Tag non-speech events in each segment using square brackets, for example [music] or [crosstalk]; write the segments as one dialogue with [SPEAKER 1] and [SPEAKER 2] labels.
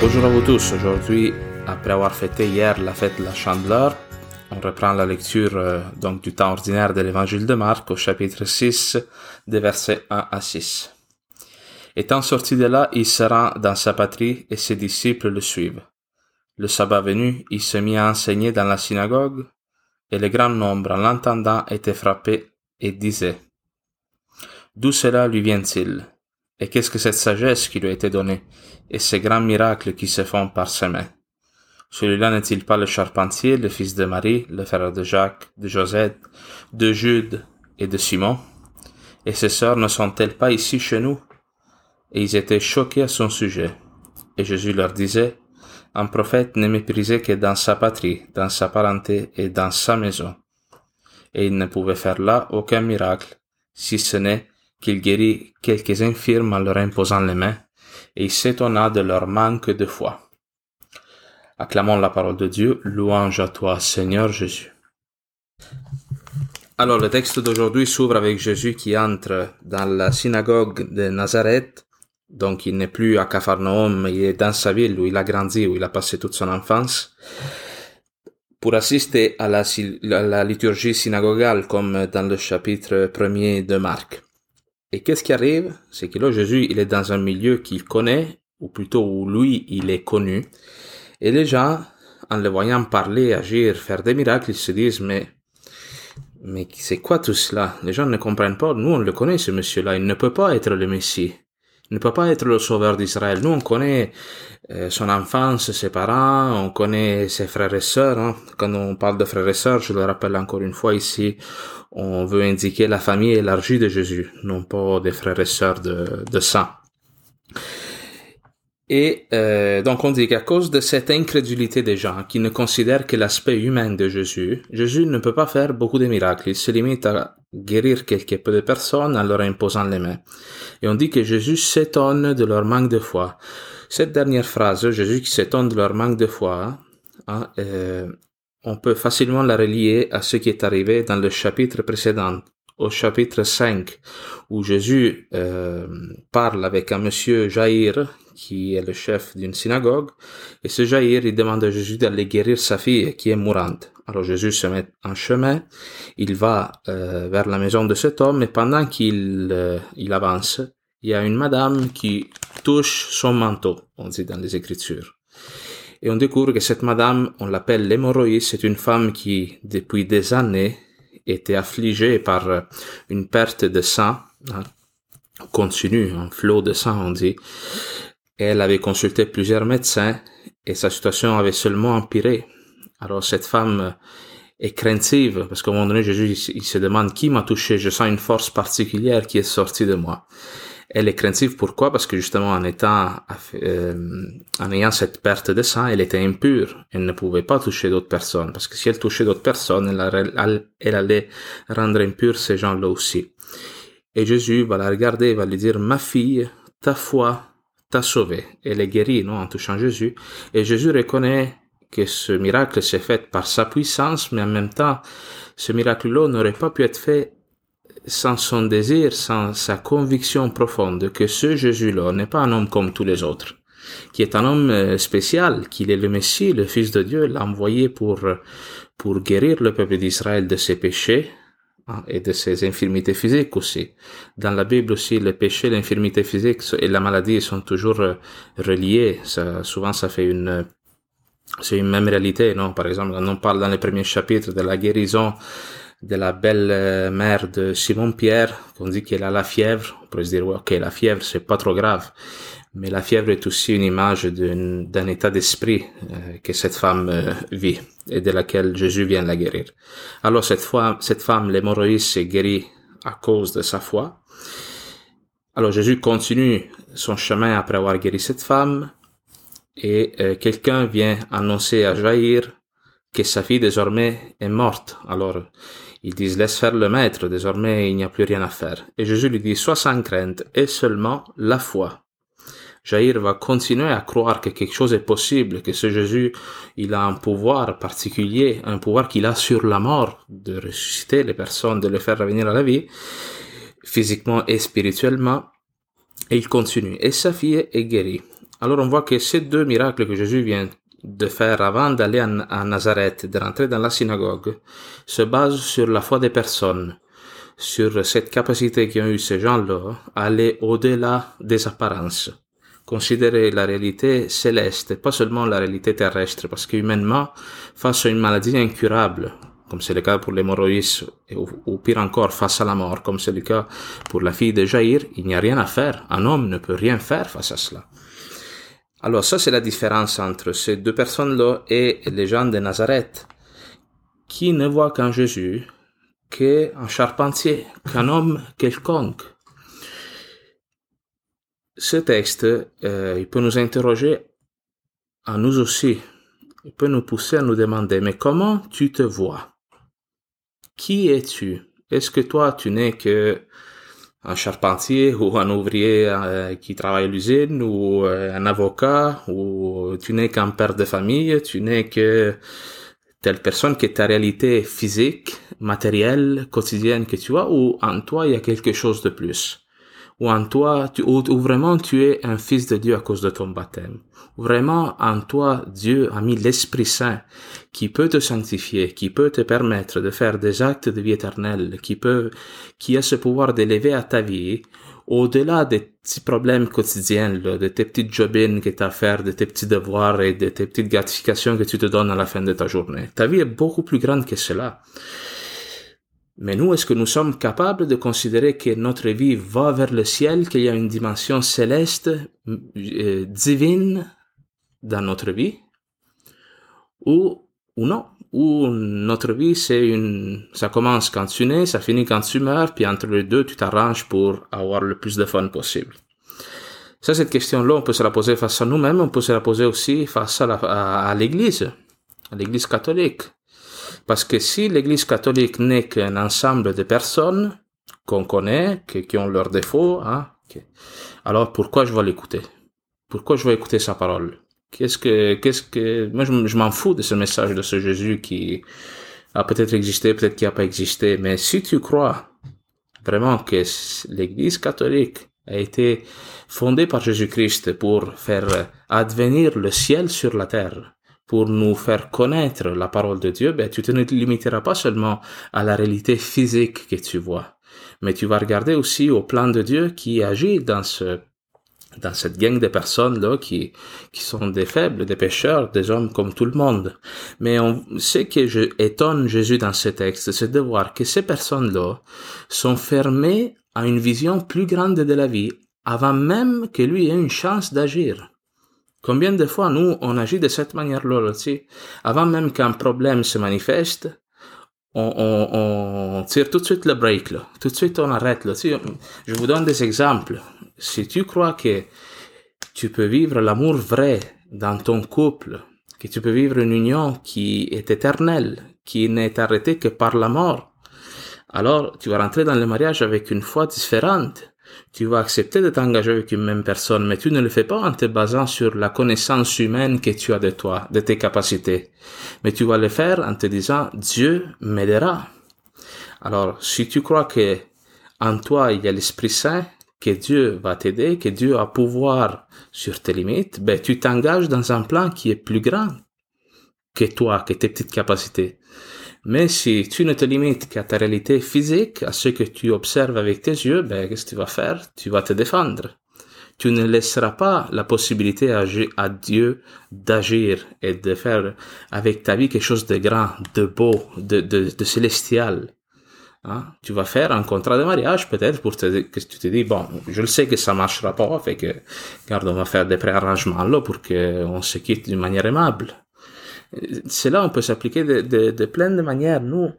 [SPEAKER 1] Bonjour à vous tous. Aujourd'hui, après avoir fêté hier la fête de la Chandeleur, on reprend la lecture euh, donc du temps ordinaire de l'évangile de Marc au chapitre 6 des versets 1 à 6. Étant sorti de là, il se rend dans sa patrie et ses disciples le suivent. Le sabbat venu, il se mit à enseigner dans la synagogue et le grand nombre en l'entendant était frappé et disait D'où cela lui vient-il? Et qu'est-ce que cette sagesse qui lui a été donnée? Et ces grands miracles qui se font par ses mains Celui-là n'est-il pas le charpentier, le fils de Marie, le frère de Jacques, de Josette, de Jude et de Simon? Et ses sœurs ne sont-elles pas ici chez nous? Et ils étaient choqués à son sujet. Et Jésus leur disait un prophète n'est méprisé que dans sa patrie, dans sa parenté et dans sa maison. Et il ne pouvait faire là aucun miracle, si ce n'est qu'il guérit quelques infirmes en leur imposant les mains, et il s'étonna de leur manque de foi. Acclamons la parole de Dieu, louange à toi, Seigneur Jésus. Alors, le texte d'aujourd'hui s'ouvre avec Jésus qui entre dans la synagogue de Nazareth donc il n'est plus à Capharnaüm, il est dans sa ville où il a grandi, où il a passé toute son enfance, pour assister à la, la liturgie synagogale comme dans le chapitre premier de Marc. Et qu'est-ce qui arrive? C'est que là, Jésus, il est dans un milieu qu'il connaît, ou plutôt où lui, il est connu. Et les gens, en le voyant parler, agir, faire des miracles, ils se disent, mais, mais c'est quoi tout cela? Les gens ne comprennent pas. Nous, on le connaît, ce monsieur-là. Il ne peut pas être le Messie ne peut pas être le sauveur d'Israël. Nous, on connaît euh, son enfance, ses parents, on connaît ses frères et sœurs. Hein. Quand on parle de frères et sœurs, je le rappelle encore une fois ici, on veut indiquer la famille élargie de Jésus, non pas des frères et sœurs de, de sang. Et euh, donc on dit qu'à cause de cette incrédulité des gens qui ne considèrent que l'aspect humain de Jésus, Jésus ne peut pas faire beaucoup de miracles. Il se limite à guérir quelque peu de personnes en leur imposant les mains. Et on dit que Jésus s'étonne de leur manque de foi. Cette dernière phrase, Jésus qui s'étonne de leur manque de foi, hein, euh, on peut facilement la relier à ce qui est arrivé dans le chapitre précédent, au chapitre 5, où Jésus euh, parle avec un monsieur Jair, qui est le chef d'une synagogue, et ce Jair, il demande à Jésus d'aller guérir sa fille qui est mourante. Alors Jésus se met en chemin, il va euh, vers la maison de cet homme, et pendant qu'il euh, il avance, il y a une madame qui touche son manteau, on dit dans les Écritures. Et on découvre que cette madame, on l'appelle l'hémorroïde, c'est une femme qui, depuis des années, était affligée par euh, une perte de sang, hein, continue, un flot de sang, on dit. Elle avait consulté plusieurs médecins et sa situation avait seulement empiré. Alors cette femme est craintive parce qu'à un moment donné, Jésus il se demande qui m'a touché? Je sens une force particulière qui est sortie de moi. Elle est craintive pourquoi? Parce que justement en étant euh, en ayant cette perte de sang, elle était impure. Elle ne pouvait pas toucher d'autres personnes parce que si elle touchait d'autres personnes, elle, elle allait rendre impure ces gens-là aussi. Et Jésus va la regarder va lui dire ma fille, ta foi t'a sauvé. Elle est guérie, non, en touchant Jésus. Et Jésus reconnaît que ce miracle s'est fait par sa puissance, mais en même temps, ce miracle-là n'aurait pas pu être fait sans son désir, sans sa conviction profonde que ce Jésus-là n'est pas un homme comme tous les autres, qui est un homme euh, spécial, qu'il est le Messie, le Fils de Dieu, l'a envoyé pour, pour guérir le peuple d'Israël de ses péchés, Hein, et de ses infirmités physiques aussi. Dans la Bible aussi, le péché, l'infirmité physique et la maladie sont toujours euh, reliés. Souvent, ça fait une, c'est une même réalité, non? Par exemple, on parle dans les premiers chapitres de la guérison de la belle euh, mère de Simon Pierre, qu'on dit qu'elle a la fièvre. On pourrait se dire, ok, la fièvre, c'est pas trop grave. Mais la fièvre est aussi une image d'un état d'esprit euh, que cette femme euh, vit et de laquelle Jésus vient la guérir. Alors cette, fois, cette femme, l'hémorroïde, s'est guérie à cause de sa foi. Alors Jésus continue son chemin après avoir guéri cette femme et quelqu'un vient annoncer à Jair que sa fille désormais est morte. Alors ils disent laisse faire le maître, désormais il n'y a plus rien à faire. Et Jésus lui dit sois sans crainte et seulement la foi Jair va continuer à croire que quelque chose est possible, que ce Jésus, il a un pouvoir particulier, un pouvoir qu'il a sur la mort, de ressusciter les personnes, de les faire revenir à la vie, physiquement et spirituellement. Et il continue. Et sa fille est guérie. Alors on voit que ces deux miracles que Jésus vient de faire avant d'aller à Nazareth, de rentrer dans la synagogue, se basent sur la foi des personnes, sur cette capacité qu'ont eu ces gens-là à aller au-delà des apparences, considérer la réalité céleste, pas seulement la réalité terrestre, parce qu'humainement, face à une maladie incurable, comme c'est le cas pour l'hémorroïs, ou, ou pire encore, face à la mort, comme c'est le cas pour la fille de Jaïr, il n'y a rien à faire. Un homme ne peut rien faire face à cela. Alors ça, c'est la différence entre ces deux personnes-là et les gens de Nazareth, qui ne voient qu'un Jésus, qu'un charpentier, qu'un [laughs] homme quelconque? Ce texte, euh, il peut nous interroger à nous aussi. Il peut nous pousser à nous demander, mais comment tu te vois? Qui es-tu? Est-ce que toi, tu n'es que un charpentier ou un ouvrier euh, qui travaille à l'usine ou euh, un avocat ou tu n'es qu'un père de famille, tu n'es que telle personne qui est ta réalité physique, matérielle, quotidienne que tu as ou en toi il y a quelque chose de plus? Ou en toi, tu, ou, vraiment tu es un fils de Dieu à cause de ton baptême. Vraiment en toi, Dieu a mis l'Esprit Saint qui peut te sanctifier, qui peut te permettre de faire des actes de vie éternelle, qui peut, qui a ce pouvoir d'élever à ta vie au-delà des petits problèmes quotidiens, de tes petites jobines que tu as à faire, de tes petits devoirs et de tes petites gratifications que tu te donnes à la fin de ta journée. Ta vie est beaucoup plus grande que cela. Mais nous, est-ce que nous sommes capables de considérer que notre vie va vers le ciel, qu'il y a une dimension céleste, euh, divine dans notre vie? Ou, ou non? Ou notre vie, c'est une, ça commence quand tu nais, ça finit quand tu meurs, puis entre les deux, tu t'arranges pour avoir le plus de fun possible. Ça, cette question-là, on peut se la poser face à nous-mêmes, on peut se la poser aussi face à l'église, à l'église catholique. Parce que si l'Église catholique n'est qu'un ensemble de personnes qu'on connaît, qui ont leurs défauts, hein, alors pourquoi je vais l'écouter? Pourquoi je vais écouter sa parole? Qu'est-ce que, qu'est-ce que, moi je, m'en fous de ce message de ce Jésus qui a peut-être existé, peut-être qui n'a pas existé, mais si tu crois vraiment que l'Église catholique a été fondée par Jésus-Christ pour faire advenir le ciel sur la terre, pour nous faire connaître la parole de Dieu, ben, tu te limiteras pas seulement à la réalité physique que tu vois, mais tu vas regarder aussi au plan de Dieu qui agit dans ce dans cette gang de personnes là qui qui sont des faibles, des pécheurs, des hommes comme tout le monde. Mais on, ce que je étonne Jésus dans ce texte, c'est de voir que ces personnes là sont fermées à une vision plus grande de la vie avant même que lui ait une chance d'agir. Combien de fois nous, on agit de cette manière-là aussi Avant même qu'un problème se manifeste, on, on, on, tire tout de suite le break, là. Tout de suite, on arrête, là. je vous donne des exemples. Si tu crois que tu peux vivre l'amour vrai dans ton couple, que tu peux vivre une union qui est éternelle, qui n'est arrêtée que par la mort, alors tu vas rentrer dans le mariage avec une foi différente. Tu vas accepter de t'engager avec une même personne, mais tu ne le fais pas en te basant sur la connaissance humaine que tu as de toi, de tes capacités. Mais tu vas le faire en te disant, Dieu m'aidera. Alors, si tu crois que en toi il y a l'Esprit Saint, que Dieu va t'aider, que Dieu a pouvoir sur tes limites, ben, tu t'engages dans un plan qui est plus grand que toi, que tes petites capacités. Mais si tu ne te limites qu'à ta réalité physique, à ce que tu observes avec tes yeux, ben, qu'est-ce que tu vas faire? Tu vas te défendre. Tu ne laisseras pas la possibilité à, Dieu d'agir et de faire avec ta vie quelque chose de grand, de beau, de, de, célestial. Hein? Tu vas faire un contrat de mariage peut-être pour que tu te dis, bon, je le sais que ça marchera pas, fait que, regarde, on va faire des préarrangements là pour qu'on se quitte d'une manière aimable cela, on peut s'appliquer de, plein de manières. Nous,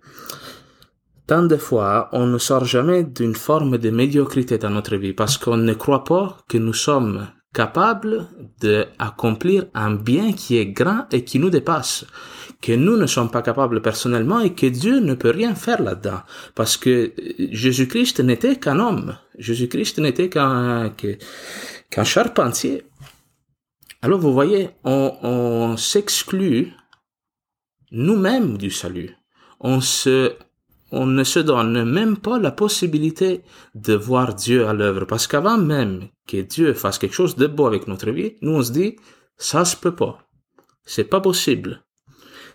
[SPEAKER 1] tant de fois, on ne sort jamais d'une forme de médiocrité dans notre vie parce qu'on ne croit pas que nous sommes capables d'accomplir un bien qui est grand et qui nous dépasse, que nous ne sommes pas capables personnellement et que Dieu ne peut rien faire là-dedans, parce que Jésus-Christ n'était qu'un homme, Jésus-Christ n'était qu'un charpentier. Alors vous voyez, on s'exclut nous-mêmes du salut. On se on ne se donne même pas la possibilité de voir Dieu à l'œuvre. Parce qu'avant même que Dieu fasse quelque chose de beau avec notre vie, nous on se dit, ça se peut pas. C'est pas possible.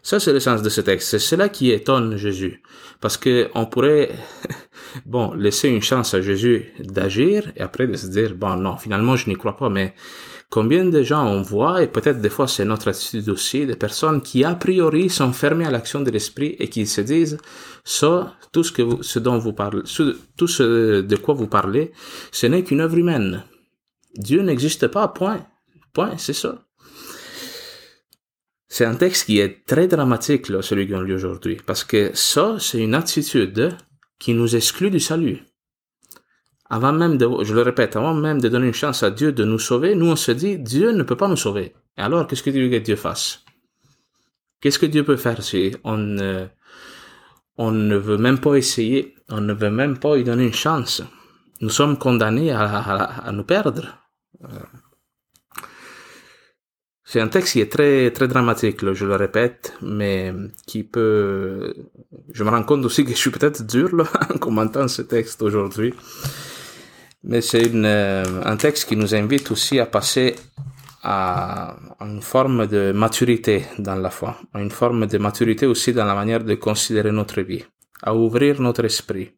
[SPEAKER 1] Ça, c'est le sens de ce texte. C'est cela qui étonne Jésus. Parce que on pourrait, [laughs] bon, laisser une chance à Jésus d'agir et après de se dire, bon, non, finalement, je n'y crois pas, mais combien de gens on voit, et peut-être des fois c'est notre attitude aussi, des personnes qui a priori sont fermées à l'action de l'esprit et qui se disent, ça, tout ce que ce dont vous parlez, tout ce de quoi vous parlez, ce n'est qu'une œuvre humaine. Dieu n'existe pas, point. Point, c'est ça. C'est un texte qui est très dramatique, celui qu'on lit aujourd'hui, parce que ça, c'est une attitude qui nous exclut du salut. Avant même de, je le répète, avant même de donner une chance à Dieu de nous sauver, nous on se dit, Dieu ne peut pas nous sauver. Et alors, qu'est-ce que veux que Dieu fasse? Qu'est-ce que Dieu peut faire si on, on ne veut même pas essayer, on ne veut même pas lui donner une chance? Nous sommes condamnés à, nous perdre. C'est un texte qui est très, très dramatique, je le répète, mais qui peut, je me rends compte aussi que je suis peut-être dur, [laughs] en commentant ce texte aujourd'hui. Mais c'est euh, un texte qui nous invite aussi à passer à une forme de maturité dans la foi, à une forme de maturité aussi dans la manière de considérer notre vie, à ouvrir notre esprit.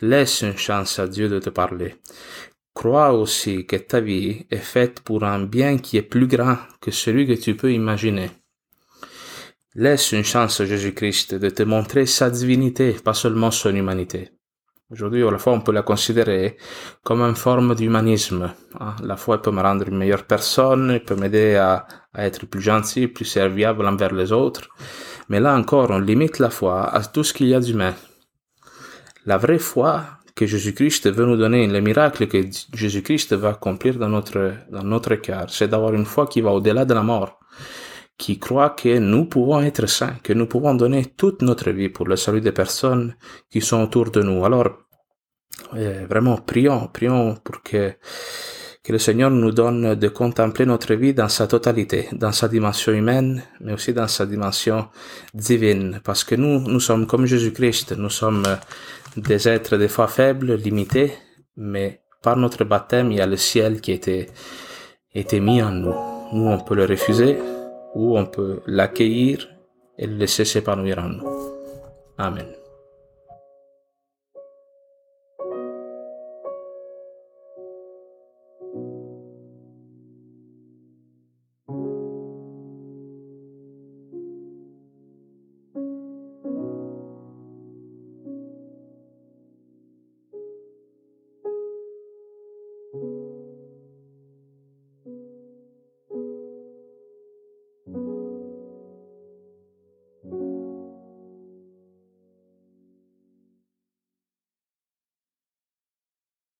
[SPEAKER 1] Laisse une chance à Dieu de te parler. Crois aussi que ta vie est faite pour un bien qui est plus grand que celui que tu peux imaginer. Laisse une chance à Jésus-Christ de te montrer sa divinité, pas seulement son humanité. Aujourd'hui, la fois, on peut la considérer comme une forme d'humanisme. Hein. La foi peut me rendre une meilleure personne, peut m'aider à, être plus gentil, plus serviable envers les autres. Mais là encore, on limite la foi à tout ce qu'il y a d'humain. La vraie foi, que Jésus-Christ veut nous donner, le miracle que Jésus-Christ va accomplir dans notre, dans notre cœur, c'est d'avoir une foi qui va au-delà de la mort, qui croit que nous pouvons être saints, que nous pouvons donner toute notre vie pour le salut des personnes qui sont autour de nous. Alors, euh, vraiment, prions, prions pour que, que le Seigneur nous donne de contempler notre vie dans sa totalité, dans sa dimension humaine, mais aussi dans sa dimension divine, parce que nous, nous sommes comme Jésus-Christ, nous sommes des êtres des fois faibles, limités, mais par notre baptême, il y a le ciel qui était, était mis en nous. Nous, on peut le refuser ou on peut l'accueillir et le laisser s'épanouir en nous. Amen.